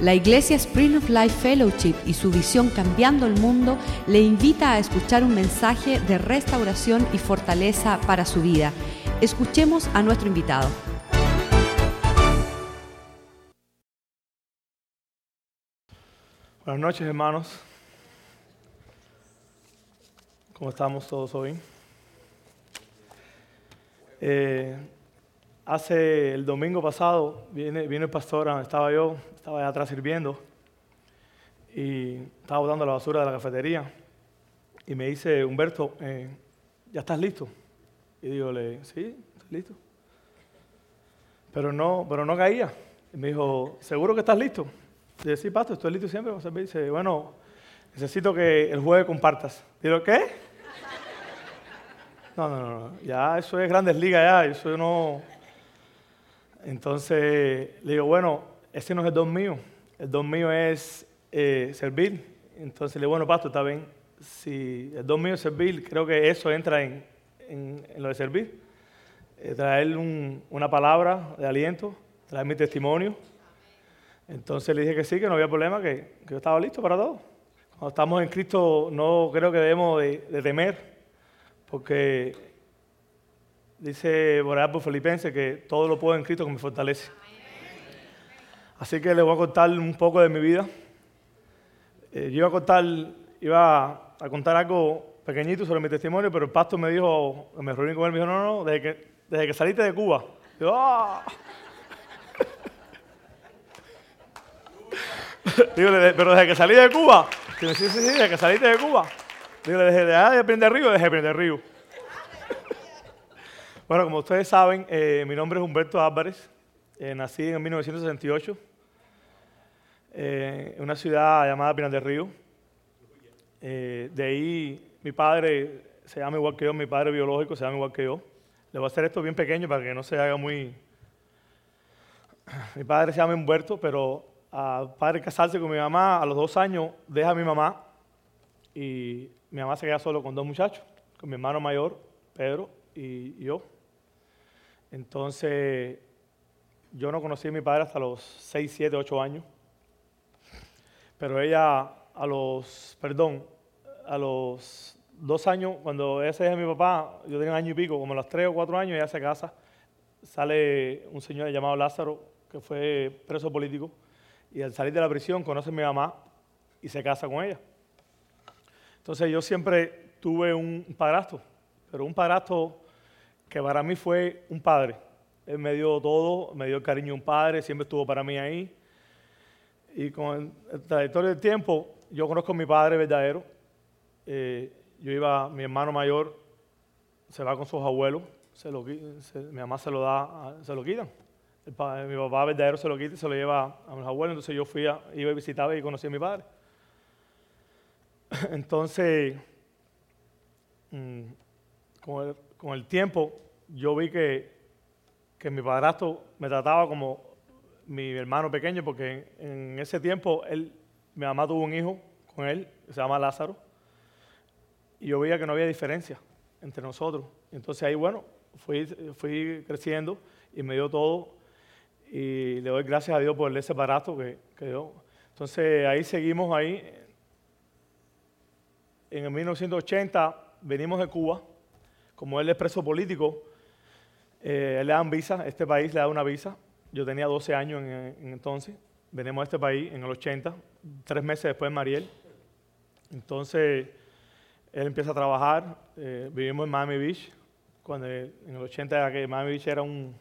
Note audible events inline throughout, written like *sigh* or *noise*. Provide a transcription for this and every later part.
La Iglesia Spring of Life Fellowship y su visión Cambiando el Mundo le invita a escuchar un mensaje de restauración y fortaleza para su vida. Escuchemos a nuestro invitado. Buenas noches, hermanos. ¿Cómo estamos todos hoy? Eh, hace el domingo pasado viene, vino el pastor, estaba yo, estaba allá atrás sirviendo y estaba botando la basura de la cafetería y me dice, Humberto, eh, ¿ya estás listo? Y digo, sí, estoy listo. Pero no, pero no caía. Y me dijo, ¿seguro que estás listo? Dice, sí, pastor, estoy listo siempre. Dice, bueno, necesito que el jueves compartas. Digo, ¿qué? *laughs* No, no, no, ya eso es grandes ligas ya, eso no... Entonces le digo, bueno, ese no es el don mío, el don mío es eh, servir. Entonces le digo, bueno, pastor, está bien, si el don mío es servir, creo que eso entra en, en, lo de servir. Eh, traer una palabra de aliento, traer mi testimonio. Entonces le dije que sí, que no había problema, que, que yo estaba listo para todo. Cuando estamos en Cristo no creo que debemos de, de temer, porque dice por por Filipenses que todo lo puedo en Cristo que me fortalece. Así que les voy a contar un poco de mi vida. Eh, yo iba a contar, iba a contar algo pequeñito sobre mi testimonio, pero el pastor me dijo, me reuní con él, me dijo, no, no, desde que, desde que saliste de Cuba. Yo, ¡ah! *laughs* Digo, pero desde que salí de Cuba. sí, sí, sí, desde que saliste de Cuba. Digo, desde de Prender Río, desde Prender Río. Bueno, como ustedes saben, eh, mi nombre es Humberto Álvarez. Eh, nací en 1968 eh, en una ciudad llamada Pinar del Río. de ahí mi padre se llama igual que yo, mi padre biológico se llama igual que yo. Le voy a hacer esto bien pequeño para que no se haga muy... Mi padre se llama Humberto, pero a padre casarse con mi mamá a los dos años deja a mi mamá y mi mamá se queda solo con dos muchachos, con mi hermano mayor, Pedro, y yo. Entonces, yo no conocí a mi padre hasta los 6, 7, 8 años. Pero ella a los, perdón, a los dos años, cuando ella se mi papá, yo tenía un año y pico, como a los tres o cuatro años, ella se casa. Sale un señor llamado Lázaro, que fue preso político, y al salir de la prisión conoce a mi mamá y se casa con ella. Entonces yo siempre tuve un padrastro, pero un padrastro que para mí fue un padre. Él me dio todo, me dio el cariño de un padre, siempre estuvo para mí ahí. Y con el trayectoria del tiempo, yo conozco a mi padre verdadero. Eh, yo iba, mi hermano mayor se va con sus abuelos, se lo, mi mamá se lo da, se lo quitan. mi papá verdadero se lo quita y se lo lleva a mis abuelos. Entonces yo fui a, iba y visitaba y conocí a mi padre. *clears throat* Entonces, mm, con, el, tiempo, yo vi que, que mi padrastro me trataba como mi hermano pequeño, porque en, ese tiempo él, mi mamá tuvo un hijo con él, que se llama Lázaro, y yo veía que no había diferencia entre nosotros. Entonces ahí, bueno, fui, fui creciendo y me dio todo, y le doy gracias a Dios por ese padrastro que, que dio. Entonces ahí seguimos ahí, en el 1980 venimos de Cuba, como él es preso político, eh, le dan visa, este país le da una visa. Yo tenía 12 años en, entonces, venimos a este país en el 80, tres meses después de Mariel. Entonces, él empieza a trabajar, eh, vivimos en Miami Beach, cuando en el 80 que Miami Beach era un,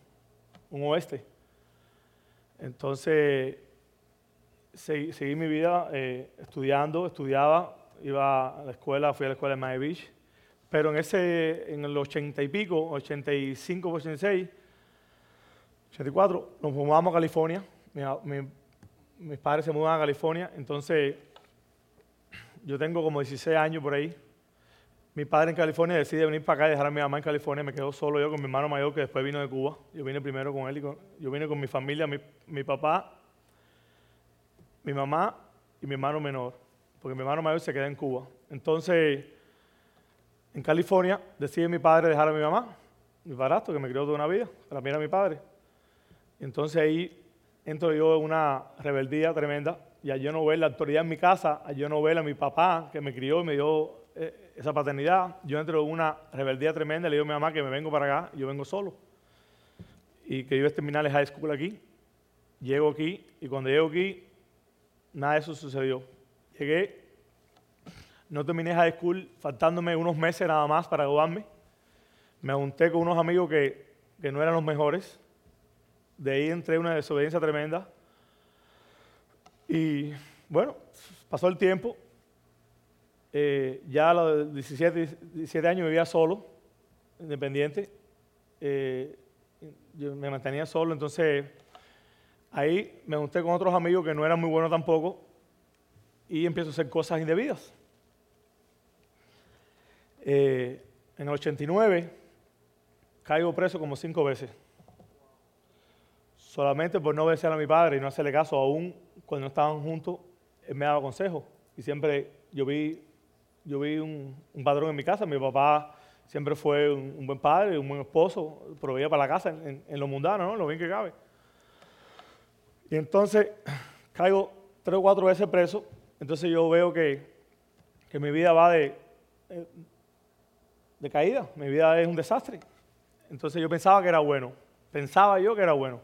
oeste. Entonces, seguí, mi vida eh, estudiando, estudiaba, iba a la escuela, fui a la escuela de Miami Beach, pero en ese, en el 80 y pico, 85, 86, 84, nos mudamos a California. mis padres se mudan a California, entonces yo tengo como 16 años por ahí. Mi padre en California decide venir para acá y dejar a mi mamá en California. Me quedo solo yo con mi hermano mayor que después vino de Cuba. Yo vine primero con él y yo vine con mi familia, mi, mi papá, mi mamá y mi hermano menor porque mi hermano mayor se queda en Cuba. Entonces, en California, decide mi padre dejar a mi mamá, mi padrastro, que me crió toda una vida, para mí era mi padre. Entonces ahí entro yo en una rebeldía tremenda y al yo no ver la autoridad en mi casa, al yo no ver a mi papá que me crió y me dio eh, esa paternidad, yo entro en una rebeldía tremenda, le digo a mi mamá que me vengo para acá, yo vengo solo y que yo iba a terminar el high school aquí. Llego aquí y cuando llego aquí, nada de eso sucedió. Llegué, no terminé high school, faltándome unos meses nada más para graduarme. Me junté con unos amigos que, que no eran los mejores. De ahí entré una desobediencia tremenda. Y bueno, pasó el tiempo. Eh, ya a los 17, 17 años vivía solo, independiente. Eh, yo me mantenía solo, entonces ahí me junté con otros amigos que no eran muy buenos tampoco y empiezo a hacer cosas indebidas. Eh, en el 89 caigo preso como cinco veces, solamente por no obedecer a mi padre y no hacerle caso, aún cuando estaban juntos, él me daba consejos y siempre yo vi, yo vi un, un padrón en mi casa, mi papá siempre fue un, buen padre, un buen esposo, proveía para la casa en, lo mundano, ¿no? lo bien que cabe. Y entonces caigo tres o cuatro veces preso, entonces yo veo que, mi vida va de, eh, de caída, mi vida es un desastre. Entonces yo pensaba que era bueno, pensaba yo que era bueno,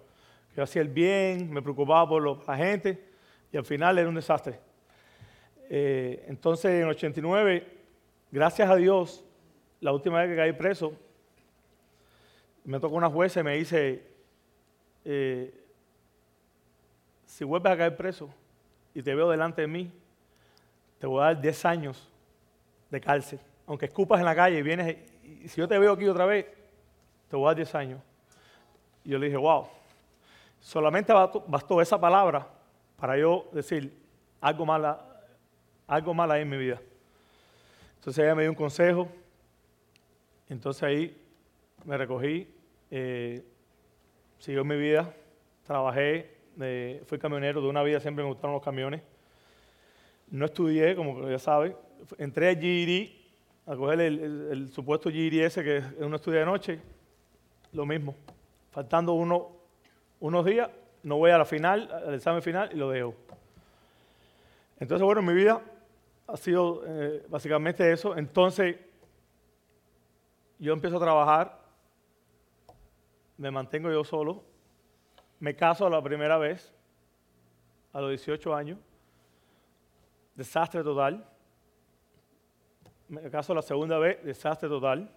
que yo hacía el bien, me preocupaba por la gente y al final era un desastre. Eh, entonces en 89, gracias a Dios, la última vez que caí preso, me tocó una jueza y me dice, eh, si vuelves a caer preso y te veo delante de mí, te voy a dar 10 años de cárcel. Aunque escupas en la calle y vienes, y si yo te veo aquí otra vez, te voy a dar 10 años. Y yo le dije, wow, solamente bastó, esa palabra para yo decir algo mal, algo mal ahí en mi vida. Entonces ella me dio un consejo, entonces ahí me recogí, eh, siguió mi vida, trabajé, fui camionero de una vida, siempre me gustaron los camiones. No estudié, como ya saben, entré a GED, a coger el, supuesto GED ese, que es un estudio de noche, lo mismo. Faltando uno, unos días, no voy a la final, al examen final y lo dejo. Entonces, bueno, mi vida ha sido eh, básicamente eso. Entonces, yo empiezo a trabajar, me mantengo yo solo, me caso la primera vez, a los 18 años, desastre total. Me caso la segunda vez, desastre total.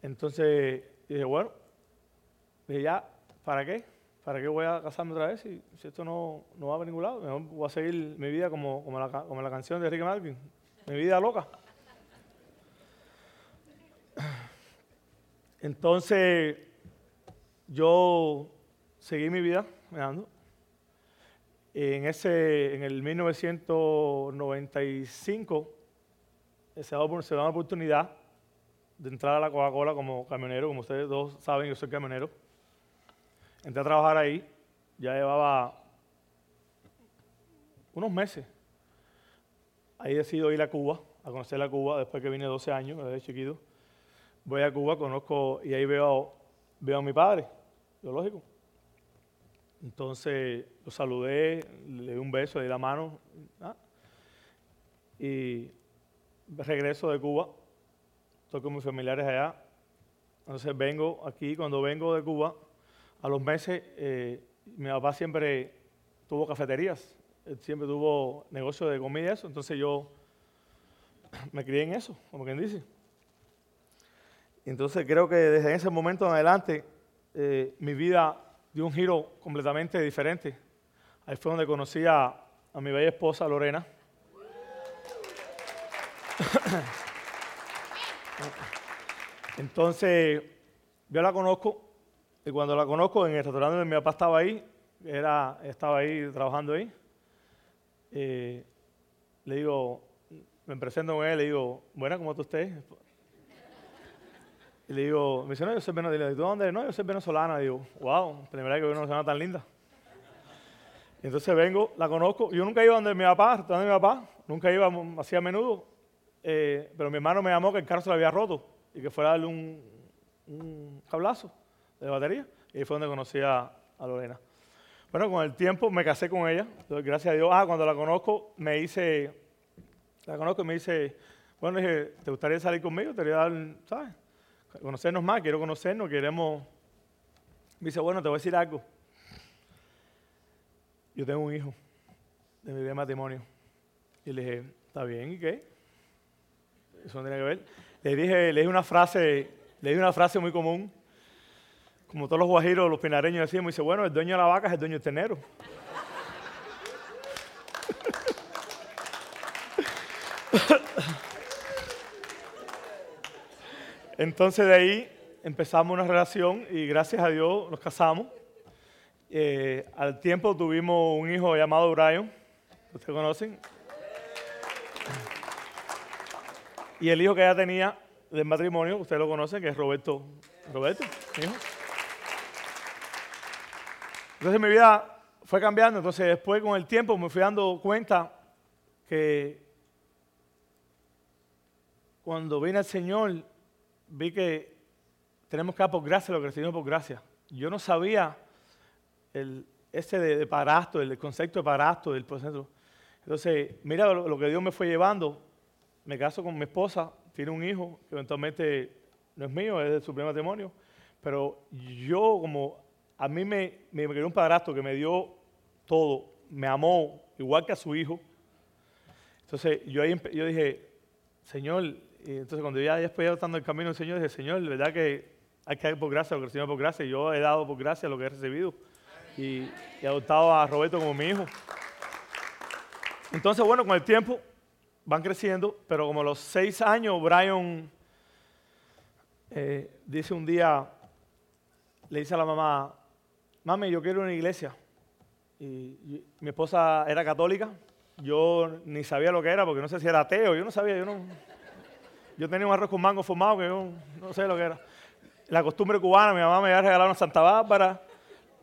Entonces dije, bueno, dije ya, ¿para qué? ¿Para qué voy a casarme otra vez si, esto no, no, va a ningún lado? Mejor voy a seguir mi vida como, como, la, como la canción de Ricky Martin, mi vida loca. Entonces, yo seguí mi vida En, ese, en el 1995 se da, se una oportunidad de entrar a la Coca-Cola como camionero, como ustedes dos saben, yo soy camionero. Entré a trabajar ahí, ya llevaba unos meses. Ahí decido ir a Cuba, a conocer la Cuba, después que vine 12 años, desde chiquito voy a Cuba, conozco y ahí veo, veo a mi padre, lo lógico. Entonces lo saludé, le di un beso, le di la mano. Y regreso de Cuba, estoy con mis familiares allá. Entonces vengo aquí, cuando vengo de Cuba, a los meses, eh, mi papá siempre tuvo cafeterías, siempre tuvo negocio de comida y eso, entonces yo *clears throat* me crié en eso, como quien dice. Entonces creo que desde ese momento en adelante eh, mi vida dio un giro completamente diferente. Ahí fue donde conocí a, mi bella esposa Lorena. Entonces, yo la conozco, y cuando la conozco en el restaurante donde mi papá estaba ahí, era, estaba ahí trabajando ahí, eh, le digo, me presento con él, le digo, buena, ¿cómo está usted? Y le digo, me dice, no, yo soy venezolana. ¿Tú dónde? No, yo soy venezolana. Y digo, wow, primera vez que veo una venezolana tan linda. Y entonces vengo, la conozco. Yo nunca iba donde mi papá, donde mi papá, nunca iba así a menudo. Eh, pero mi hermano me llamó que el carro se lo había roto y que fuera a darle un, un cablazo de batería. Y ahí fue donde conocí a, Lorena. Bueno, con el tiempo me casé con ella, gracias a Dios. Ah, cuando la conozco, me dice, la conozco y me dice, bueno, dije, ¿te gustaría salir conmigo? Te quería dar, ¿sabes? Conocernos más, quiero conocernos, queremos... Me dice, bueno, te voy a decir algo. Yo tengo un hijo de mi matrimonio. Y le dije, ¿está bien? ¿Y qué? Eso no tiene que ver. Le dije, le dije una frase, le dije una frase muy común como todos los guajiros, los pinareños decimos, dice, bueno, el dueño de la vaca es el dueño del tenero. Entonces de ahí empezamos una relación y gracias a Dios nos casamos. Eh, al tiempo tuvimos un hijo llamado Brian, ustedes conocen. Y el hijo que ella tenía del matrimonio, ustedes lo conocen, que es Roberto. Roberto, hijo. Entonces mi vida fue cambiando, entonces después con el tiempo me fui dando cuenta que cuando vine al Señor vi que tenemos que dar por gracia lo que recibimos por gracia. Yo no sabía el, de, parasto, el concepto de parasto del proceso. Entonces, mira lo, lo, que Dios me fue llevando. Me caso con mi esposa, tiene un hijo que eventualmente no es mío, es de su primer matrimonio. Pero yo como a mí me, me, un padrastro que me dio todo, me amó igual que a su hijo. Entonces yo ahí yo dije, Señor, y entonces cuando ya después ya estando en el camino del Señor, dije, Señor, verdad que hay que dar por gracia lo que recibimos por gracia. Yo he dado por gracia lo que he recibido y he adoptado a Roberto como mi hijo. Entonces, bueno, con el tiempo van creciendo, pero como a los seis años, Brian eh, dice un día, le dice a la mamá, mami, yo quiero una iglesia. Y, mi esposa era católica, yo ni sabía lo que era porque no sé si era ateo, yo no sabía, yo no... Yo tenía un arroz con mango formado que yo no sé lo que era. La costumbre cubana, mi mamá me había regalado una Santa Bárbara,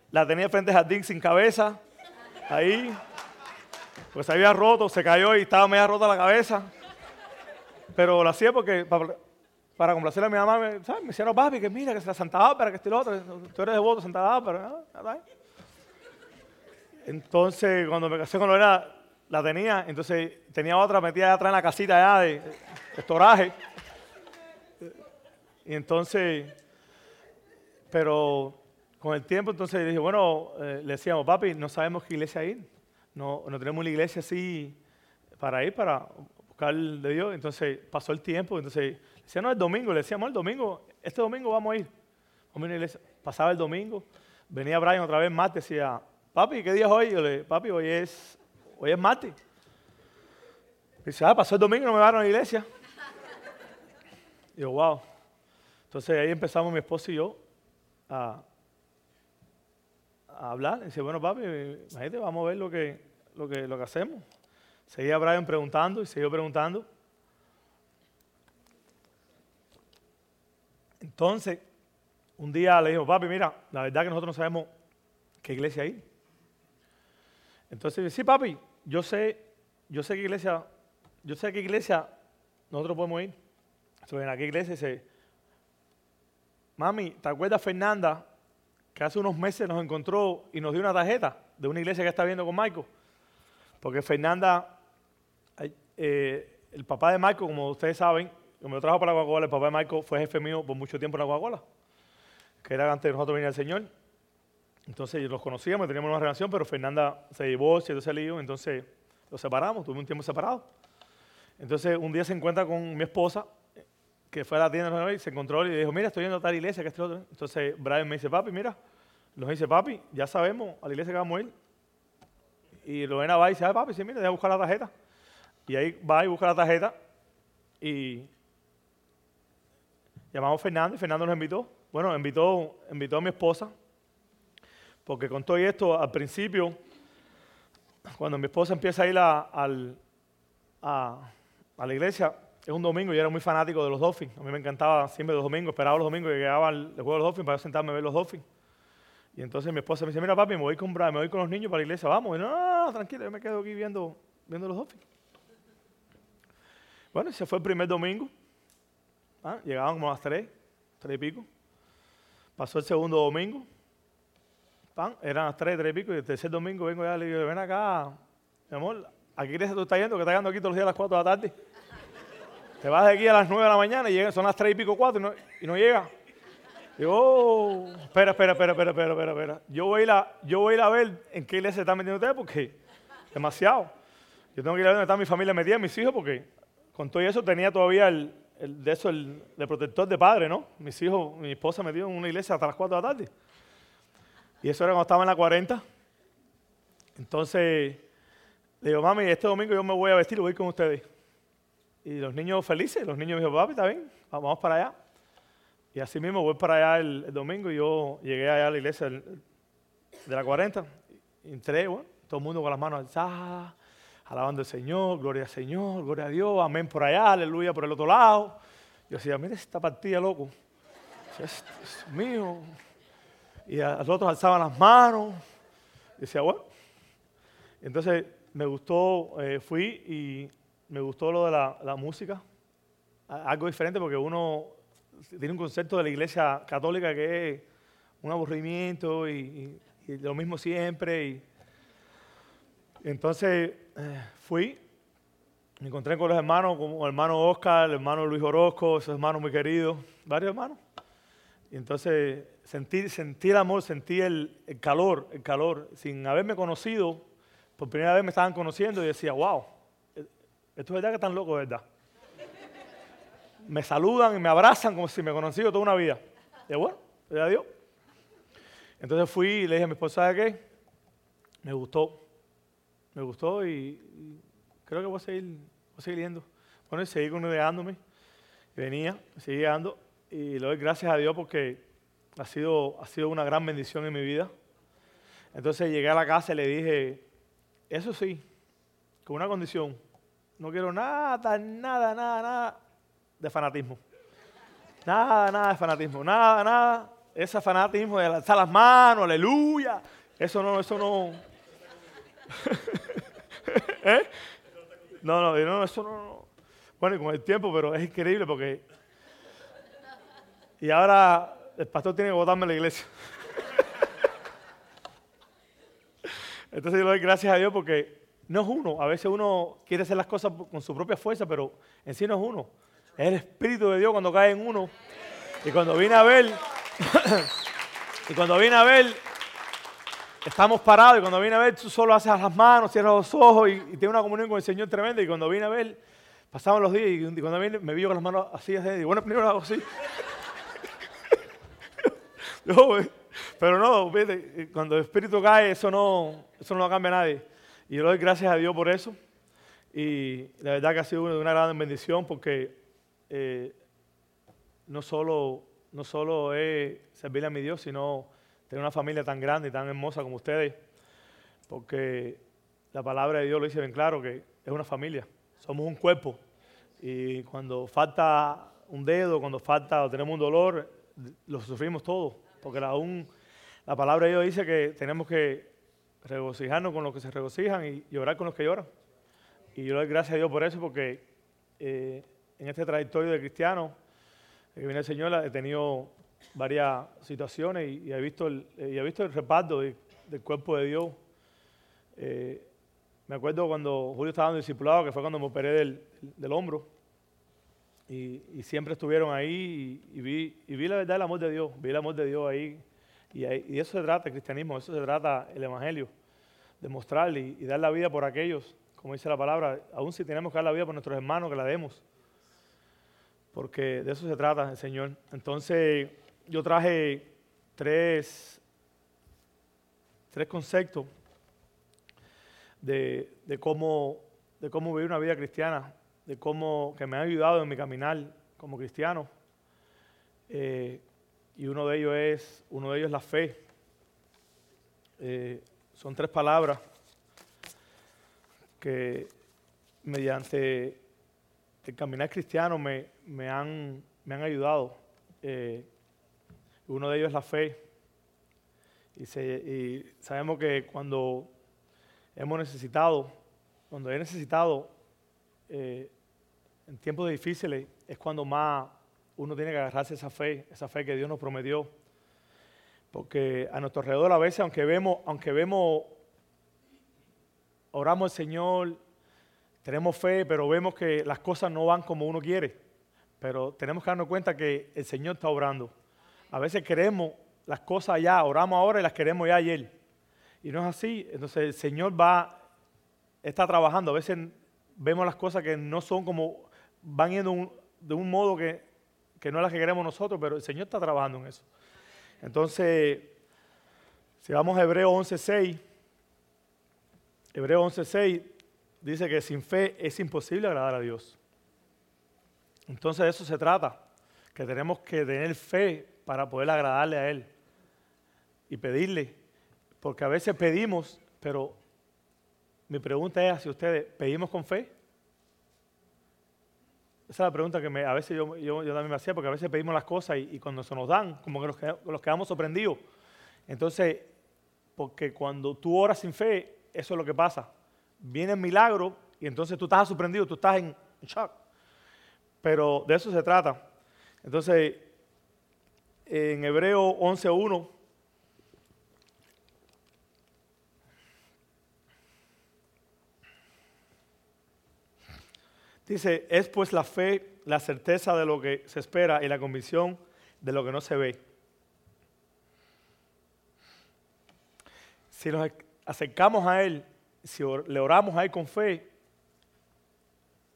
la tenía frente al jardín sin cabeza, ahí, pues se había roto, se cayó y estaba media rota la cabeza. Pero lo hacía porque para complacer a mi mamá, me, ¿sabes? me decían, papi, que mira, que es la Santa Bárbara, que este lo otro, tú eres devoto de Santa Bárbara. Entonces, cuando me casé con Lorena, la tenía, entonces tenía otra metida atrás en la casita allá de, estoraje. Y entonces, pero con el tiempo, entonces dije, bueno, eh, le decíamos, papi, no sabemos qué iglesia ir. No, no tenemos una iglesia así para ir, para buscar de Dios. Entonces pasó el tiempo, entonces Decía, no, el domingo. Le decíamos, el domingo, este domingo vamos a ir. Pasaba el domingo, venía Brian otra vez martes, decía, papi, ¿qué día es hoy? Yo le papi, hoy es, hoy es martes. Dice, ah, pasó el domingo, no me van a la iglesia. Y yo, wow. Entonces ahí empezamos mi esposo y yo a, hablar. dice, bueno, papi, imagínate, vamos a ver lo que, lo que, lo que hacemos. Seguía Brian preguntando y siguió preguntando. Entonces, un día le dijo, papi, mira, la verdad que nosotros no sabemos qué iglesia hay. Entonces, sí, papi, yo sé, yo sé qué iglesia, yo sé qué iglesia nosotros podemos ir. Entonces, en aquella iglesia dice, mami, ¿te acuerdas Fernanda que hace unos meses nos encontró y nos dio una tarjeta de una iglesia que está viendo con Michael? Porque Fernanda, eh, el papá de Michael, como ustedes saben, como yo trabajo para la Coca-Cola, el papá de Michael fue jefe mío por mucho tiempo en la Coca-Cola, que era antes de nosotros venir al Señor. Entonces los conocíamos, teníamos una relación, pero Fernanda se divorció, entonces lío, entonces los separamos, tuvimos un tiempo separado. Entonces un día se encuentra con mi esposa, que fue a la tienda y se encontró y dijo, mira, estoy yendo a tal iglesia, que este otro. Entonces Brian me dice, papi, mira, nos dice, papi, ya sabemos a la iglesia que vamos a ir. Y Lorena va y dice, ah, papi, sí, mira, a buscar la tarjeta. Y ahí va y busca la tarjeta y Llamamos a Fernando y Fernando nos invitó. Bueno, invitó, invitó a mi esposa, porque con todo esto, al principio, cuando mi esposa empieza a ir a, a, la iglesia, es un domingo y era muy fanático de los Dolphins. A mí me encantaba siempre los domingos, esperaba los domingos que llegaba el, juego de los Dolphins para sentarme a ver los Dolphins. Y entonces mi esposa me dice, mira papi, me voy con, me voy con los niños para la iglesia, vamos. Y no, no, tranquilo, yo me quedo aquí viendo, viendo los Dolphins. Bueno, ese fue el primer domingo. ¿Ah? Llegaban como a las tres, tres y pico. Pasó el segundo domingo. pan, eran las tres, tres y pico, y el tercer domingo vengo ya, le digo, ven acá, mi amor, ¿a qué iglesia tú estás yendo? Que estás yendo aquí todos los días a las cuatro de la tarde. Te vas de aquí a las nueve de la mañana y llegan, son las tres y pico, cuatro, y no, y no llega. Digo, oh, espera, espera, espera, espera, espera, espera, espera. Yo voy, a ir a, yo voy a ir a ver en qué iglesia se están metiendo ustedes porque demasiado. Yo tengo que ir a ver dónde está mi familia metida, mis hijos, porque con todo eso tenía todavía el, el de eso, el, de protector de padre, ¿no? Mis hijos, mi esposa metido en una iglesia hasta las 4 de la tarde. Y eso era cuando estaba en la 40. Entonces, le digo, mami, este domingo yo me voy a vestir y voy con ustedes. Y los niños felices, los niños me dijeron, papi, está bien, vamos para allá. Y así mismo voy para allá el, domingo y yo llegué allá a la iglesia de la 40. Entré, bueno, todo el mundo con las manos alzadas, alabando al Señor, gloria al Señor, gloria a Dios, amén por allá, aleluya por el otro lado. Yo decía, mira esta partida, loco. Es, mío. Y los otros alzaban las manos. Decía, bueno. Entonces me gustó, eh, fui y me gustó lo de la, música. Algo diferente porque uno tiene un concepto de la iglesia católica que es un aburrimiento y, lo mismo siempre. Y, entonces eh, fui, me encontré con los hermanos, como el hermano Oscar, el hermano Luis Orozco, esos hermanos muy queridos, varios hermanos. Y entonces sentí, el amor, sentí el, calor, el calor. Sin haberme conocido, por primera vez me estaban conociendo y decía, wow, esto es verdad que están locos, ¿verdad? Me saludan y me abrazan como si me conocido toda una vida. Y bueno, ya Dios. Entonces fui y le dije a mi esposa, ¿qué? Me gustó me gustó y, creo que voy a seguir, voy a seguir yendo. Bueno, y seguí condeándome. Venía, seguí llegando y le doy gracias a Dios porque ha sido, ha sido una gran bendición en mi vida. Entonces llegué a la casa y le dije, eso sí, con una condición, no quiero nada, nada, nada, nada de fanatismo. Nada, nada de fanatismo, nada, nada, ese fanatismo de alzar las manos, aleluya, eso no, eso no. *laughs* ¿Eh? No, no, no, eso no, Bueno, y con el tiempo, pero es increíble porque... Y ahora el pastor tiene que votarme la iglesia. *laughs* Entonces yo le doy gracias a Dios porque no es uno. A veces uno quiere hacer las cosas con su propia fuerza, pero en sí no es uno. Es el Espíritu de Dios cuando cae en uno. Y cuando viene a ver, *coughs* y cuando viene a ver, estamos parados y cuando viene a ver, tú solo haces las manos, cierras los ojos y, y tienes una comunión con el Señor tremenda. Y cuando viene a ver, pasaban los días y, cuando viene, me vio con las manos así, así, y bueno, primero hago así. *laughs* pero no, cuando el Espíritu cae, eso no, eso no lo cambia a nadie. Y yo le doy gracias a Dios por eso. Y la verdad que ha sido una, gran bendición porque eh, no, solo, no solo es servirle a mi Dios, sino tener una familia tan grande y tan hermosa como ustedes, porque la palabra de Dios lo dice bien claro, que es una familia, somos un cuerpo. Y cuando falta un dedo, cuando falta o tenemos un dolor, lo sufrimos todos, porque aún la palabra de Dios dice que tenemos que regocijarnos con los que se regocijan y llorar con los que lloran. Y yo doy gracias a Dios por eso, porque eh, en este trayectorio de cristiano que viene el Señor he tenido varias situaciones y, he, visto el, y he visto el reparto del cuerpo de Dios. Eh, me acuerdo cuando Julio estaba en discipulado, que fue cuando me operé del, del hombro. Y, y, siempre estuvieron ahí y, vi, y vi la verdad del amor de Dios, vi el amor de Dios ahí. Y, eso se trata el cristianismo, eso se trata el evangelio, de mostrarle y, dar la vida por aquellos, como dice la palabra, aún si tenemos que dar la vida por nuestros hermanos, que la demos. Porque de eso se trata el Señor. Entonces, yo traje tres, tres conceptos de, cómo, de cómo vivir una vida cristiana, de cómo que me han ayudado en mi caminar como cristiano. Eh, y uno de ellos es, uno de ellos la fe. Eh, son tres palabras que mediante el caminar cristiano me, me, han, me han ayudado. Eh, uno de ellos es la fe. Y, sabemos que cuando hemos necesitado, cuando he necesitado eh, en tiempos difíciles, es cuando más uno tiene que agarrarse esa fe, esa fe que Dios nos prometió. Porque a nuestro alrededor a veces, aunque vemos, aunque vemos, oramos al Señor, tenemos fe, pero vemos que las cosas no van como uno quiere. Pero tenemos que darnos cuenta que el Señor está obrando. A veces queremos las cosas ya, oramos ahora y las queremos ya ayer. Y no es así. Entonces el Señor va, está trabajando. A veces vemos las cosas que no son como, van yendo de un modo que, que no es las que queremos nosotros, pero el Señor está trabajando en eso. Entonces, si vamos a Hebreo 11.6, Hebreo 11.6 dice que sin fe es imposible agradar a Dios. Entonces de eso se trata, que tenemos que tener fe para poder agradarle a Él y pedirle, porque a veces pedimos, pero mi pregunta es si ustedes, ¿pedimos con fe? Esa es la pregunta que a veces yo, también me hacía, porque a veces pedimos las cosas y, cuando se nos dan, como que los, quedamos sorprendidos. Entonces, porque cuando tú oras sin fe, eso es lo que pasa. Viene el milagro y entonces tú estás sorprendido, tú estás en shock. Pero de eso se trata. Entonces, en Hebreo 11.1, Dice, es pues la fe, la certeza de lo que se espera y la convicción de lo que no se ve. Si nos acercamos a Él, si le oramos a Él con fe,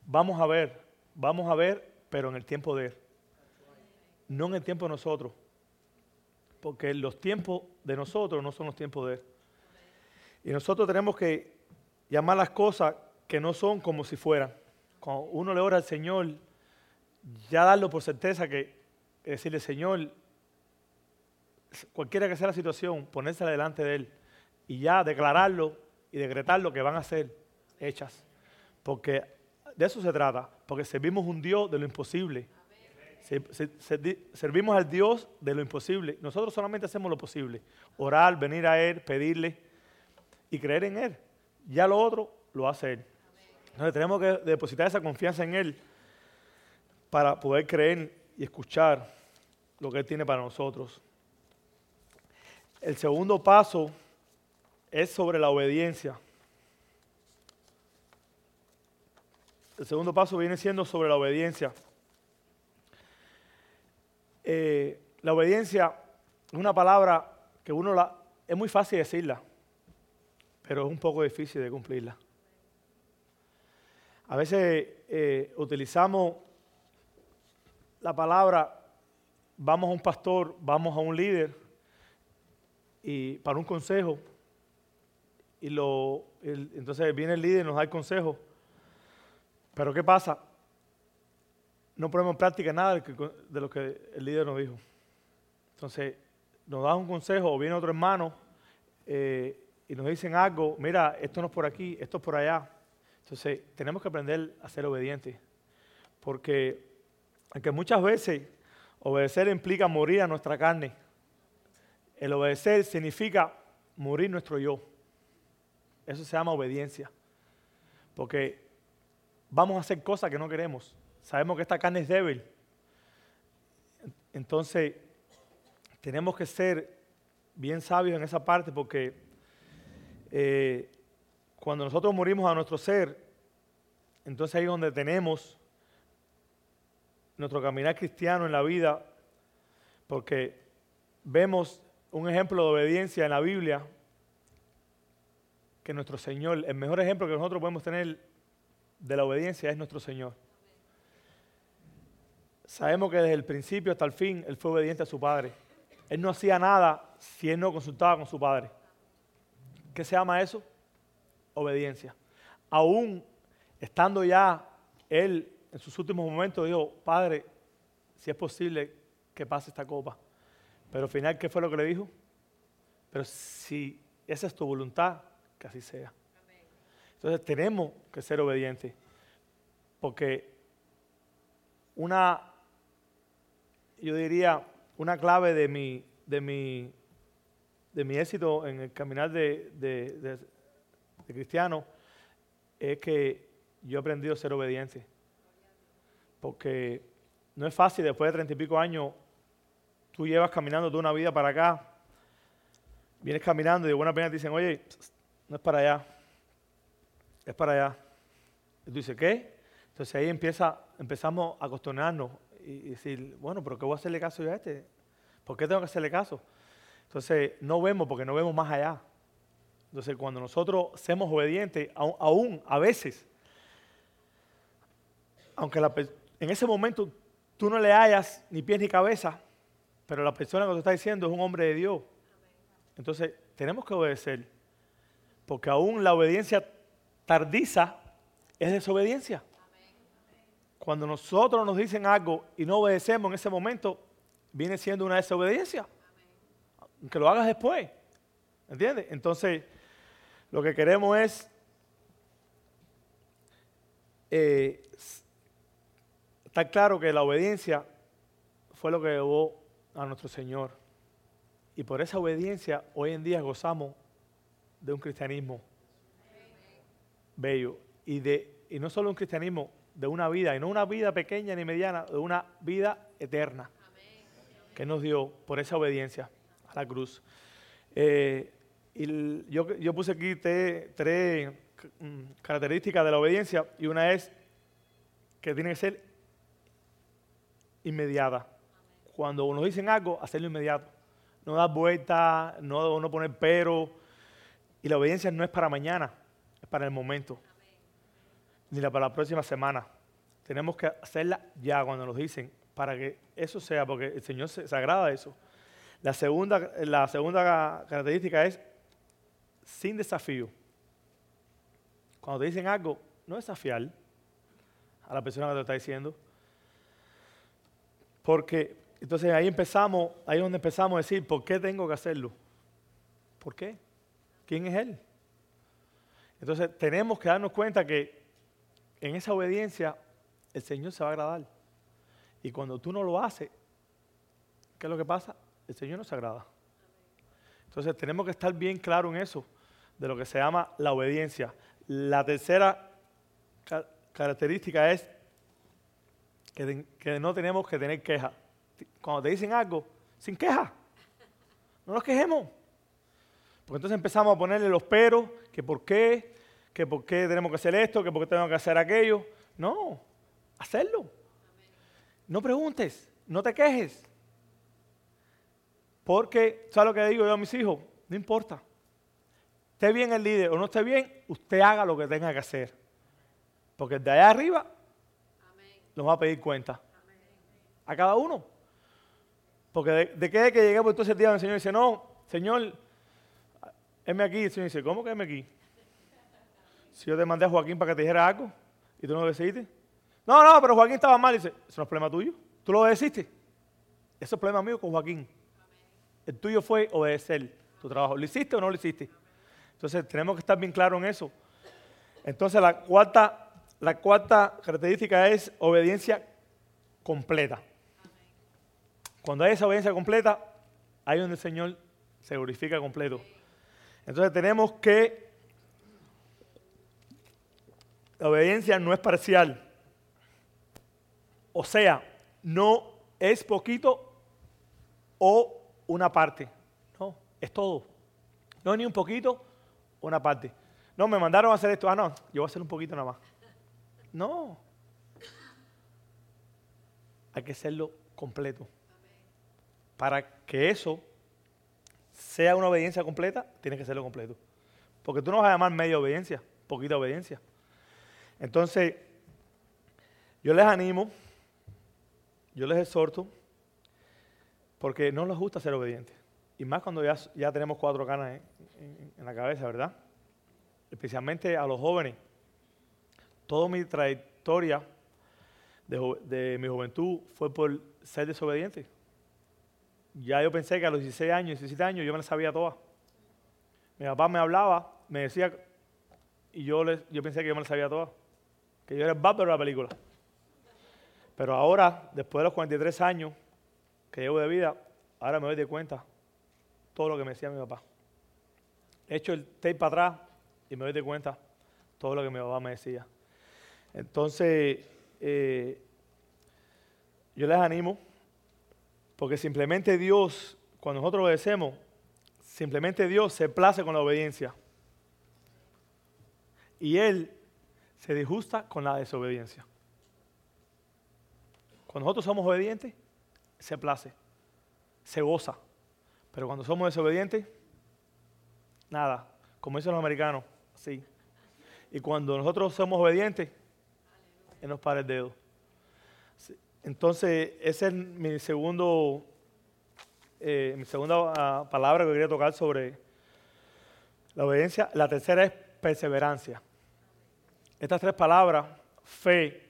vamos a ver, vamos a ver, pero en el tiempo de Él. No en el tiempo de nosotros. Porque los tiempos de nosotros no son los tiempos de Él. Y nosotros tenemos que llamar las cosas que no son como si fueran cuando uno le ora al Señor, ya darlo por certeza que decirle, Señor, cualquiera que sea la situación, ponérsela delante de Él y ya declararlo y decretarlo que van a ser hechas. Porque de eso se trata, porque servimos un Dios de lo imposible. Servimos al Dios de lo imposible. Nosotros solamente hacemos lo posible. Orar, venir a Él, pedirle y creer en Él. Ya lo otro lo hace Él. Entonces tenemos que depositar esa confianza en Él para poder creer y escuchar lo que Él tiene para nosotros. El segundo paso es sobre la obediencia. El segundo paso viene siendo sobre la obediencia. Eh, la obediencia es una palabra que uno la... Es muy fácil decirla, pero es un poco difícil de cumplirla. A veces eh, utilizamos la palabra, vamos a un pastor, vamos a un líder y para un consejo y lo, entonces viene el líder y nos da el consejo. Pero ¿qué pasa? No ponemos en práctica nada de lo que el líder nos dijo. Entonces nos da un consejo o viene otro hermano eh, y nos dicen algo, mira, esto no es por aquí, esto es por allá. Entonces, tenemos que aprender a ser obedientes, porque aunque muchas veces obedecer implica morir a nuestra carne, el obedecer significa morir nuestro yo. Eso se llama obediencia, porque vamos a hacer cosas que no queremos. Sabemos que esta carne es débil. Entonces, tenemos que ser bien sabios en esa parte porque eh, cuando nosotros morimos a nuestro ser, entonces ahí es donde tenemos nuestro caminar cristiano en la vida, porque vemos un ejemplo de obediencia en la Biblia, que nuestro Señor, el mejor ejemplo que nosotros podemos tener de la obediencia es nuestro Señor. Sabemos que desde el principio hasta el fin Él fue obediente a su Padre. Él no hacía nada si Él no consultaba con su Padre. ¿Qué se llama eso? obediencia. Aún estando ya él en sus últimos momentos, dijo, Padre, si es posible que pase esta copa. Pero al final, ¿qué fue lo que le dijo? Pero si esa es tu voluntad, que así sea. Entonces tenemos que ser obedientes. Porque una, yo diría, una clave de mi, de mi, de mi éxito en el caminar de, cristiano es que yo he aprendido a ser obediente. Porque no es fácil después de treinta y pico años, tú llevas caminando toda una vida para acá vienes caminando y de buena pena te dicen, oye, no es para allá, es para allá. Y tú dices, ¿qué? Entonces ahí empieza, empezamos a acostumbrarnos y, decir, bueno, pero ¿qué voy a hacerle caso yo a este? ¿Por qué tengo que hacerle caso? Entonces no vemos porque no vemos más allá. Entonces cuando nosotros somos obedientes, aún, a veces, aunque en ese momento tú no le hayas ni pies ni cabeza, pero la persona que te está diciendo es un hombre de Dios. Entonces tenemos que obedecer, porque aún la obediencia tardiza es desobediencia. Cuando nosotros nos dicen algo y no obedecemos en ese momento, viene siendo una desobediencia. Aunque lo hagas después. ¿Entiendes? Entonces, lo que queremos es eh, estar claro que la obediencia fue lo que llevó a nuestro Señor. Y por esa obediencia hoy en día gozamos de un cristianismo bello y, de, y no solo un cristianismo, de una vida, y no una vida pequeña ni mediana, de una vida eterna que nos dio por esa obediencia a la cruz. Eh, y yo, yo, puse aquí tres, mm, características de la obediencia y una es que tiene que ser inmediata. Cuando nos dicen algo, hacerlo inmediato. No dar vuelta, no, no poner pero. Y la obediencia no es para mañana, es para el momento. Ni para la próxima semana. Tenemos que hacerla ya cuando nos dicen, para que eso sea, porque el Señor se, agrada eso. La segunda, la segunda característica es sin desafío. Cuando te dicen algo, no desafiar a la persona que te está diciendo. Porque entonces ahí empezamos, ahí es donde empezamos a decir, ¿por qué tengo que hacerlo? ¿Por qué? ¿Quién es Él? Entonces tenemos que darnos cuenta que en esa obediencia el Señor se va a agradar. Y cuando tú no lo haces, ¿qué es lo que pasa? El Señor no se agrada. Entonces tenemos que estar bien claro en eso, de lo que se llama la obediencia. La tercera característica es que, no tenemos que tener queja. Cuando te dicen algo, sin queja. No nos quejemos. Porque entonces empezamos a ponerle los peros, que por qué, que por qué tenemos que hacer esto, que por qué tenemos que hacer aquello. No, hacerlo. No preguntes, no te quejes. Porque, ¿sabes lo que digo yo a mis hijos? No importa. Esté bien el líder o no esté bien, usted haga lo que tenga que hacer. Porque de allá arriba nos va a pedir cuenta. A cada uno. Porque de, qué es que lleguemos entonces el día el Señor dice, no, Señor, heme aquí. El Señor dice, ¿cómo que heme aquí? Si yo te mandé a Joaquín para que te dijera algo y tú no lo decidiste. No, no, pero Joaquín estaba mal. Dice, eso no es problema tuyo. Tú lo obedeciste. Eso es problema mío con Joaquín. El tuyo fue obedecer tu trabajo. ¿Lo hiciste o no lo hiciste? Entonces tenemos que estar bien claros en eso. Entonces la cuarta, la cuarta característica es obediencia completa. Cuando hay esa obediencia completa, ahí donde el Señor se glorifica completo. Entonces tenemos que la obediencia no es parcial. O sea, no es poquito o una parte. No, es todo. No es ni un poquito o una parte. No, me mandaron a hacer esto. Ah, no, yo voy a hacer un poquito nada más. No. Hay que hacerlo completo. Para que eso sea una obediencia completa, tienes que hacerlo completo. Porque tú no vas a llamar media obediencia, poquita obediencia. Entonces, yo les animo yo les exhorto porque no les gusta ser obedientes. Y más cuando ya, ya tenemos cuatro canas en, la cabeza, ¿verdad? Especialmente a los jóvenes. Toda mi trayectoria de, mi juventud fue por ser desobediente. Ya yo pensé que a los 16 años, 17 años, yo me las sabía todas. Mi papá me hablaba, me decía, y yo, les, yo pensé que yo me las sabía todas. Que yo era el bárbaro de la película. Pero ahora, después de los 43 años que llevo de vida, ahora me doy de cuenta todo lo que me decía mi papá. He hecho el tape para atrás y me doy de cuenta todo lo que mi papá me decía. Entonces, eh, yo les animo, porque simplemente Dios, cuando nosotros obedecemos, Simplemente Dios se place con la obediencia. Y Él se disgusta con la desobediencia. Cuando nosotros somos obedientes, se place, se goza. Pero cuando somos desobedientes, nada, como dicen los americanos, sí. Y cuando nosotros somos obedientes, Él nos para el dedo. Entonces, ese es mi segundo, eh, mi segunda ah, palabra que quería tocar sobre la obediencia. La tercera es perseverancia. Estas tres palabras, fe,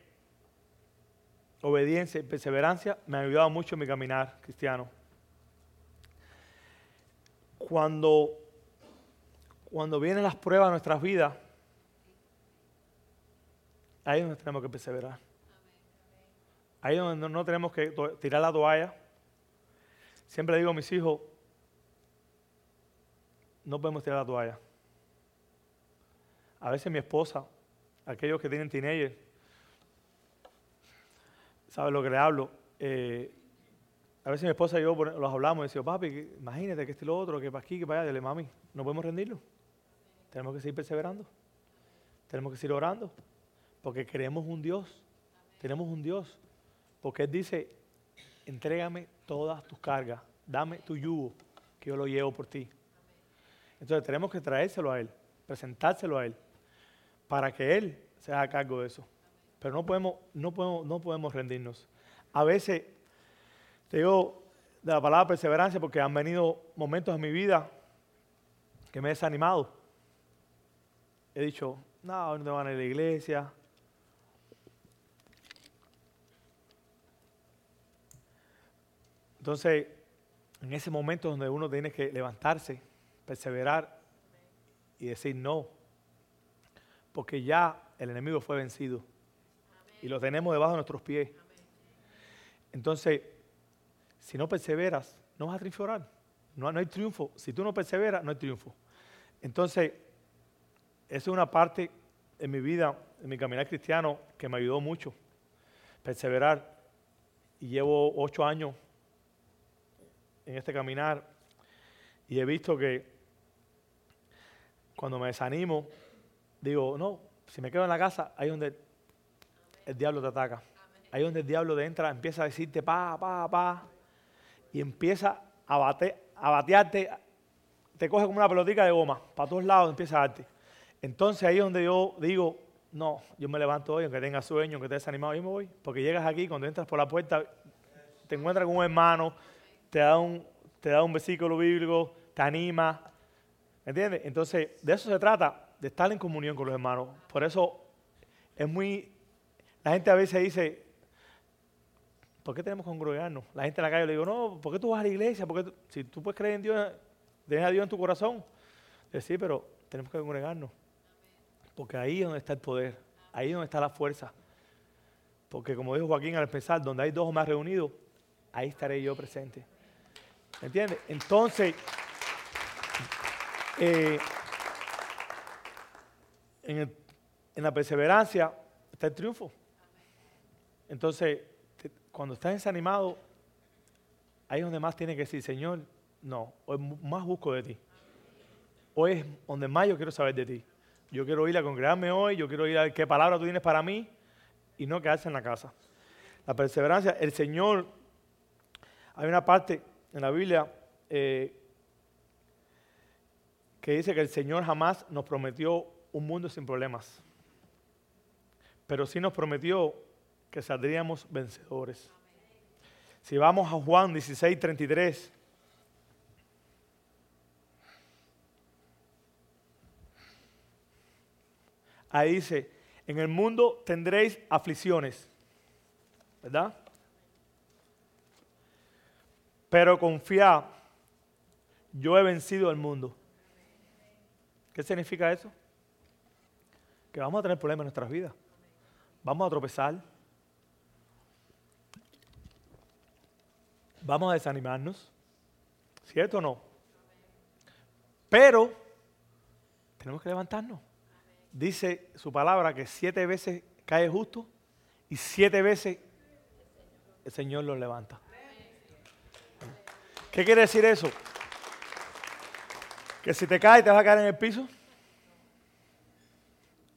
obediencia y perseverancia, me han ayudado mucho en mi caminar cristiano. Cuando, cuando vienen las pruebas a nuestras vidas, ahí es donde tenemos que perseverar. Ahí es donde no tenemos que tirar la toalla. Siempre digo a mis hijos, no podemos tirar la toalla. A veces mi esposa aquellos que tienen teenagers, ¿saben lo que le hablo? Eh, a veces mi esposa y yo los hablamos y decimos, papi, imagínate que este y lo otro, que para aquí, que para allá. Dile, mami, no podemos rendirlo. Tenemos que seguir perseverando. Tenemos que seguir orando. Porque queremos un Dios. Tenemos un Dios. Porque Él dice, entrégame todas tus cargas. Dame tu yugo, que yo lo llevo por ti. Entonces tenemos que traérselo a Él, presentárselo a Él para que Él se haga cargo de eso. Pero no podemos, no podemos, no podemos rendirnos. A veces, te digo de la palabra perseverancia porque han venido momentos en mi vida que me he desanimado. He dicho, no, no van a ir a la iglesia. Entonces, en ese momento donde uno tiene que levantarse, perseverar y decir no, porque ya el enemigo fue vencido y lo tenemos debajo de nuestros pies. Entonces, si no perseveras, no vas a triunfar. No, no hay triunfo. Si tú no perseveras, no hay triunfo. Entonces, esa es una parte en mi vida, en mi caminar cristiano, que me ayudó mucho. Perseverar. Y llevo ocho años en este caminar y he visto que cuando me desanimo, digo, no, si me quedo en la casa, ahí es donde el diablo te ataca. Ahí es donde el diablo te entra, empieza a decirte pa, pa, pa, y empieza a, bate, a batearte, te coge como una pelotica de goma, para todos lados empieza a darte. Entonces ahí es donde yo digo, no, yo me levanto hoy, aunque tenga sueño, aunque esté desanimado, yo me voy. Porque llegas aquí, cuando entras por la puerta, te encuentras con un hermano, te da un, te da un versículo bíblico, te anima. ¿Me entiendes? Entonces, de eso se trata de estar en comunión con los hermanos. Por eso es muy... La gente a veces dice, ¿por qué tenemos que congregarnos? La gente en la calle le digo, no, ¿por qué tú vas a la iglesia? Porque si tú puedes creer en Dios, tienes a Dios en tu corazón. Sí, pero tenemos que congregarnos. Porque ahí es donde está el poder, ahí es donde está la fuerza. Porque como dijo Joaquín al empezar, donde hay dos o más reunidos, ahí estaré yo presente. ¿Me entiendes? Entonces, eh, en, la perseverancia está el triunfo. Entonces, cuando estás desanimado, ahí es donde más tienes que decir, Señor, no, hoy más busco de ti. Hoy es donde más yo quiero saber de ti. Yo quiero ir a congregarme hoy, yo quiero ir a ver qué palabra tú tienes para mí y no quedarse en la casa. La perseverancia, el Señor, hay una parte en la Biblia eh, que dice que el Señor jamás nos prometió un mundo sin problemas. Pero sí nos prometió que saldríamos vencedores. Si vamos a Juan 16, 33. Ahí dice, en el mundo tendréis aflicciones, ¿verdad? Pero confía, yo he vencido al mundo. ¿Qué significa eso? que vamos a tener problemas en nuestras vidas. Vamos a tropezar. Vamos a desanimarnos. ¿Cierto o no? Pero tenemos que levantarnos. Dice su palabra que siete veces cae justo y siete veces el Señor lo levanta. ¿Qué quiere decir eso? Que si te caes te vas a caer en el piso.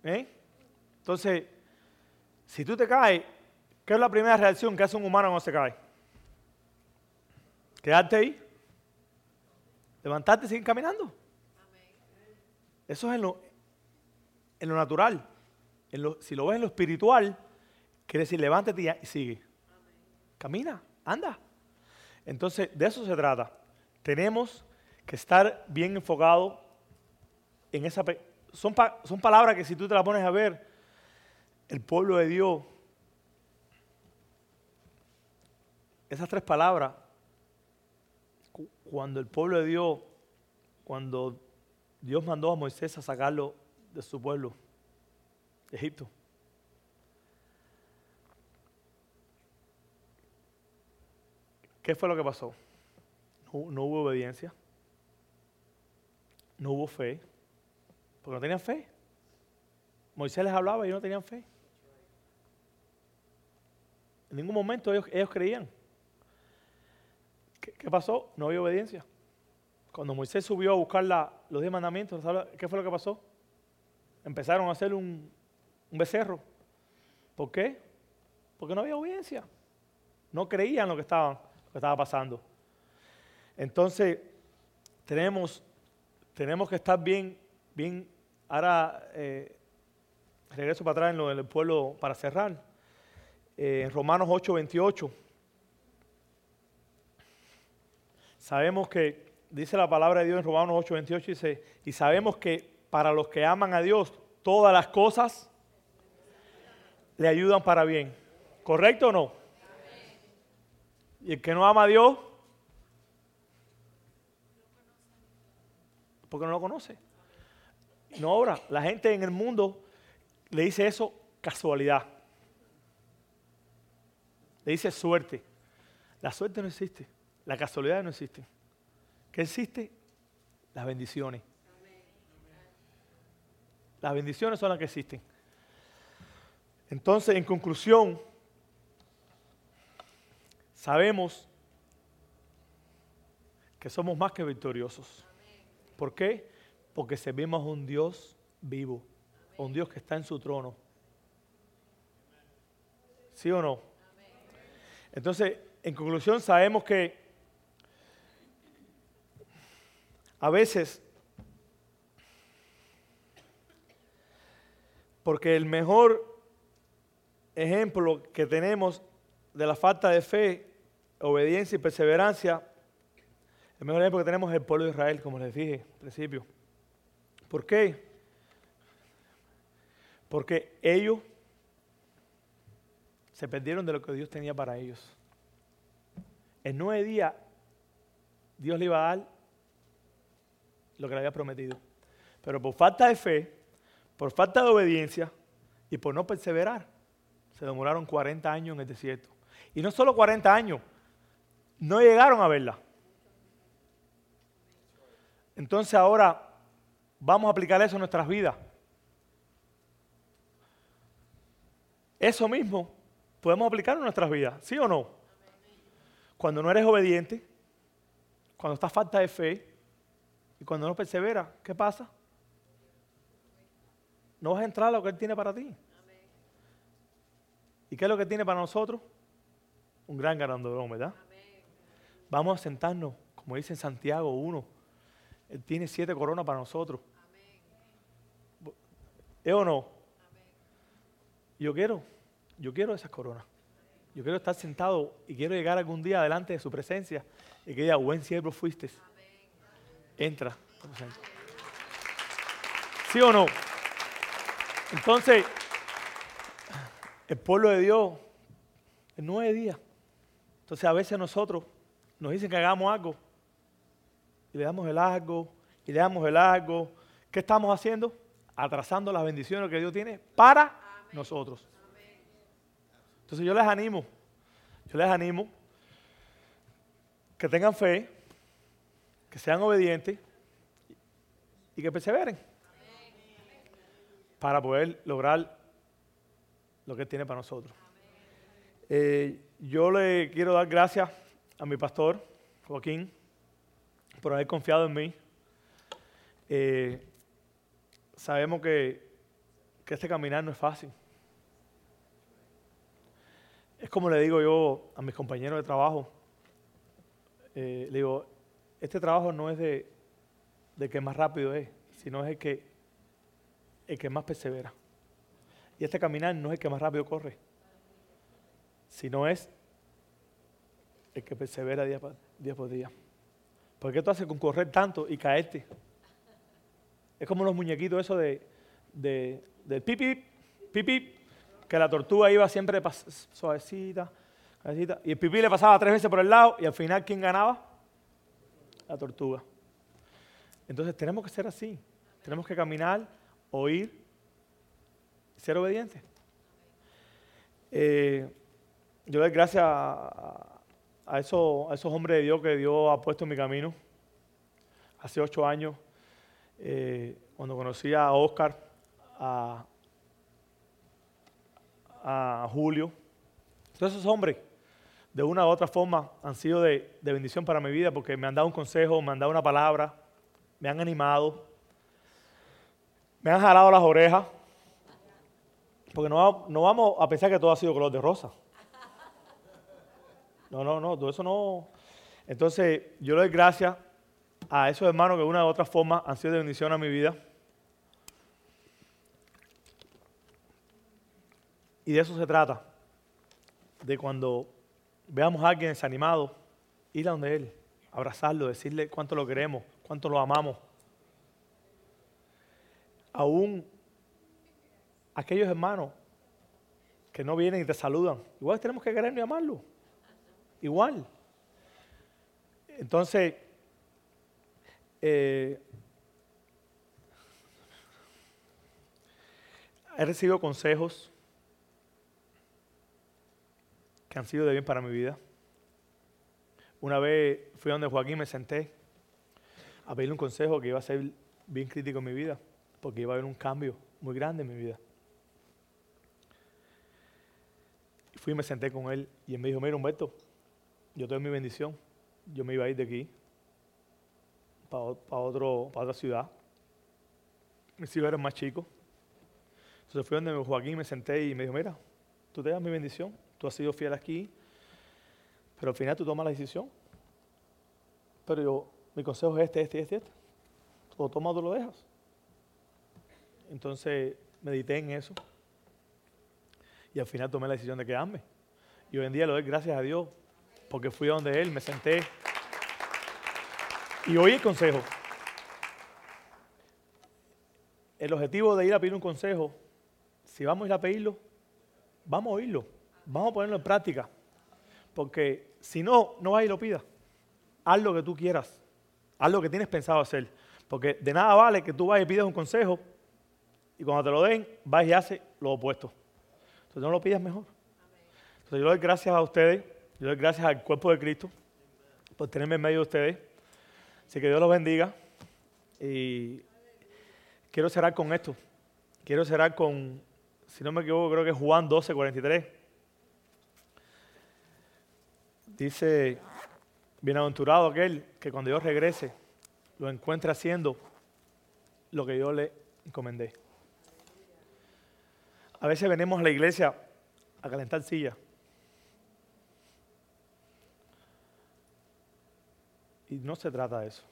¿Eh? Entonces, si tú te caes, ¿qué es la primera reacción que hace un humano cuando se cae? Quedarte ahí. Levantarte y seguir caminando. Eso es en lo, en lo natural. si lo ves en lo espiritual, quiere decir levántate y sigue. Camina, anda. Entonces, de eso se trata. Tenemos que estar bien enfocados en esa... Son, son palabras que si tú te las pones a ver, el pueblo de Dios, esas tres palabras, cuando el pueblo de Dios, cuando Dios mandó a Moisés a sacarlo de su pueblo, de Egipto, ¿qué fue lo que pasó? no hubo obediencia no hubo fe, porque no tenían fe. Moisés les hablaba y ellos no tenían fe. En ningún momento ellos, creían. ¿Qué, pasó? No había obediencia. Cuando Moisés subió a buscar los diez mandamientos, ¿qué fue lo que pasó? Empezaron a hacer un, un becerro. ¿Por qué? Porque no había obediencia. No creían lo que, estaba, lo estaba pasando. Entonces, tenemos tenemos que estar bien, bien, ahora eh, regreso para atrás en lo del pueblo para cerrar. Eh, Romanos 8, 28. Sabemos que, dice la palabra de Dios en Romanos 8, 28, dice, y sabemos que para los que aman a Dios, todas las cosas le ayudan para bien. ¿Correcto o no? Y el que no ama a Dios, porque no lo conoce. No obra. La gente en el mundo le dice eso casualidad. Le dice suerte. La suerte no existe. La casualidad no existe. ¿Qué existe? Las bendiciones. Las bendiciones son las que existen. Entonces, en conclusión, sabemos que somos más que victoriosos. ¿Por qué? Porque servimos a un Dios vivo, un Dios que está en su trono. ¿Sí o no? Entonces, en conclusión, sabemos que a veces, porque el mejor ejemplo que tenemos de la falta de fe, obediencia y perseverancia el mejor ejemplo que tenemos es el pueblo de Israel, como les dije al principio. ¿Por qué? Porque ellos se perdieron de lo que Dios tenía para ellos. En nueve días Dios le iba a dar lo que le había prometido. Pero por falta de fe, por falta de obediencia y por no perseverar, se demoraron 40 años en el desierto. Y no solo 40 años, no llegaron a verla. Entonces ahora vamos a aplicar eso en nuestras vidas. Eso mismo podemos aplicar en nuestras vidas, ¿sí o no? Cuando no eres obediente, cuando estás falta de fe y cuando no perseveras, ¿qué pasa? No vas a entrar a lo que Él tiene para ti. ¿Y qué es lo que tiene para nosotros? Un gran ganador, ¿verdad? Vamos a sentarnos, como dice en Santiago 1, él tiene siete coronas para nosotros. ¿Es o no? Yo quiero, yo quiero esas coronas. Yo quiero estar sentado y quiero llegar algún día delante de su presencia y que diga, buen siervo fuiste. Entra. ¿Sí o no? Entonces, el pueblo de Dios, en nueve días. Entonces a veces nosotros nos dicen que hagamos algo y le damos el algo, y le damos el algo. ¿Qué estamos haciendo? Atrasando las bendiciones que Dios tiene para nosotros. Entonces yo les animo, yo les animo que tengan fe, que sean obedientes y que perseveren para poder lograr lo que tiene para nosotros. Eh, yo le quiero dar gracias a mi pastor, Joaquín, por haber confiado en mí. Eh, sabemos que, que este caminar no es fácil. Es como le digo yo a mis compañeros de trabajo, eh, le digo, este trabajo no es de, de que más rápido es, sino es el que, el que más persevera. Y este caminar no es el que más rápido corre, sino es el que persevera día, por día. ¿Por qué tú haces con correr tanto y caerte? Es como los muñequitos eso de, de, del pipi, pipi, que la tortuga iba siempre suavecita, suavecita, y el pipí le pasaba tres veces por el lado y al final ¿quién ganaba? La tortuga. Entonces tenemos que ser así. Tenemos que caminar, oír, ser obedientes. Eh, yo doy gracias a, a, esos, a, esos, hombres de Dios que Dios ha puesto en mi camino. Hace ocho años, eh, cuando conocí a Oscar, a, Julio, todos esos hombres, de una u otra forma, han sido de, de bendición para mi vida porque me han dado un consejo, me han dado una palabra, me han animado, me han jalado las orejas, porque no, no vamos a pensar que todo ha sido color de rosa. No, no, no, todo eso no. Entonces, yo le doy gracias a esos hermanos que de una u otra forma han sido de bendición a mi vida. Y de eso se trata. De cuando veamos a alguien desanimado, ir a donde él, abrazarlo, decirle cuánto lo queremos, cuánto lo amamos. Aún aquellos hermanos que no vienen y te saludan, igual tenemos que quererlo y amarlo. Igual. Entonces, eh, he recibido consejos que han sido de bien para mi vida. Una vez fui donde Joaquín me senté a pedirle un consejo que iba a ser bien crítico en mi vida, porque iba a haber un cambio muy grande en mi vida. Fui y me senté con él y él me dijo, mira Humberto, yo tengo mi bendición, yo me iba a ir de aquí para, otro, para otra ciudad. Mis hijos eran más chicos. Entonces fui donde Joaquín me senté y me dijo, mira, tú te das mi bendición, tú has sido fiel aquí, pero al final tú tomas la decisión. Pero yo, mi consejo es este, este este, este. O tomas o lo dejas. Entonces medité en eso. Y al final tomé la decisión de quedarme. Y hoy en día le doy gracias a Dios porque fui a donde Él, me senté. Y oí el consejo. El objetivo de ir a pedir un consejo, si vamos a ir a pedirlo, vamos a oírlo, vamos a ponerlo en práctica. Porque si no, no vas y lo pidas. Haz lo que tú quieras. Haz lo que tienes pensado hacer. Porque de nada vale que tú vayas y pidas un consejo y cuando te lo den, vas y haces lo opuesto. Entonces no lo pidas mejor. Entonces yo doy gracias a ustedes, yo doy gracias al cuerpo de Cristo por tenerme en medio de ustedes. Así que Dios los bendiga. Y quiero cerrar con esto. Quiero cerrar con, si no me equivoco, creo que es Juan 12, 43. Dice, bienaventurado aquel que cuando Dios regrese lo encuentre haciendo lo que yo le encomendé. A veces venimos a la iglesia a calentar sillas. Y no se trata de eso.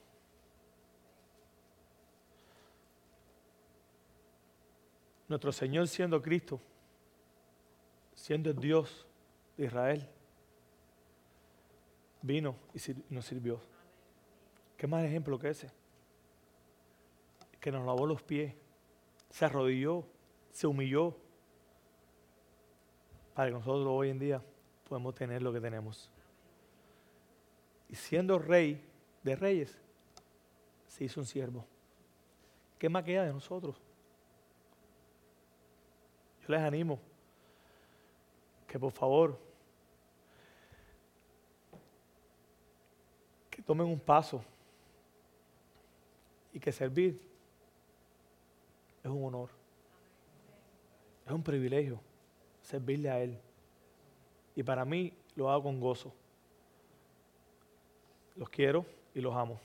Nuestro Señor siendo Cristo, siendo el Dios de Israel, vino y nos sirvió. ¿Qué más ejemplo que ese? Que nos lavó los pies, se arrodilló, se humilló, para que nosotros hoy en día podamos tener lo que tenemos. Y siendo rey de reyes, se hizo un siervo. ¿Qué más queda de nosotros? Yo les animo que por favor que tomen un paso y que servir es un honor, es un privilegio servirle a Él. Y para mí lo hago con gozo. Los quiero y los amo.